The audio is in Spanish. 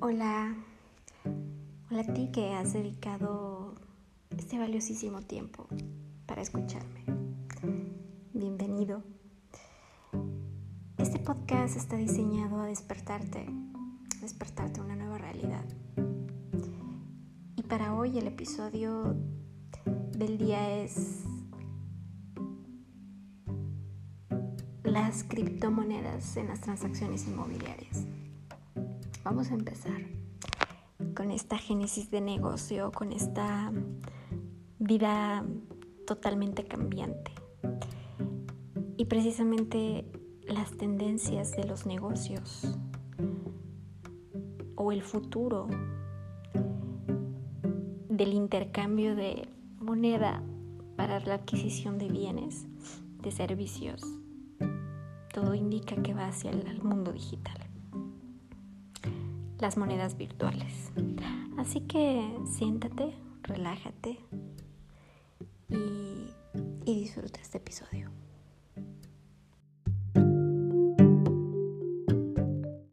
Hola, hola a ti que has dedicado este valiosísimo tiempo para escucharme. Bienvenido. Este podcast está diseñado a despertarte, a despertarte una nueva realidad. Y para hoy el episodio del día es las criptomonedas en las transacciones inmobiliarias. Vamos a empezar con esta génesis de negocio, con esta vida totalmente cambiante. Y precisamente las tendencias de los negocios o el futuro del intercambio de moneda para la adquisición de bienes, de servicios, todo indica que va hacia el mundo digital las monedas virtuales. Así que siéntate, relájate y, y disfruta este episodio.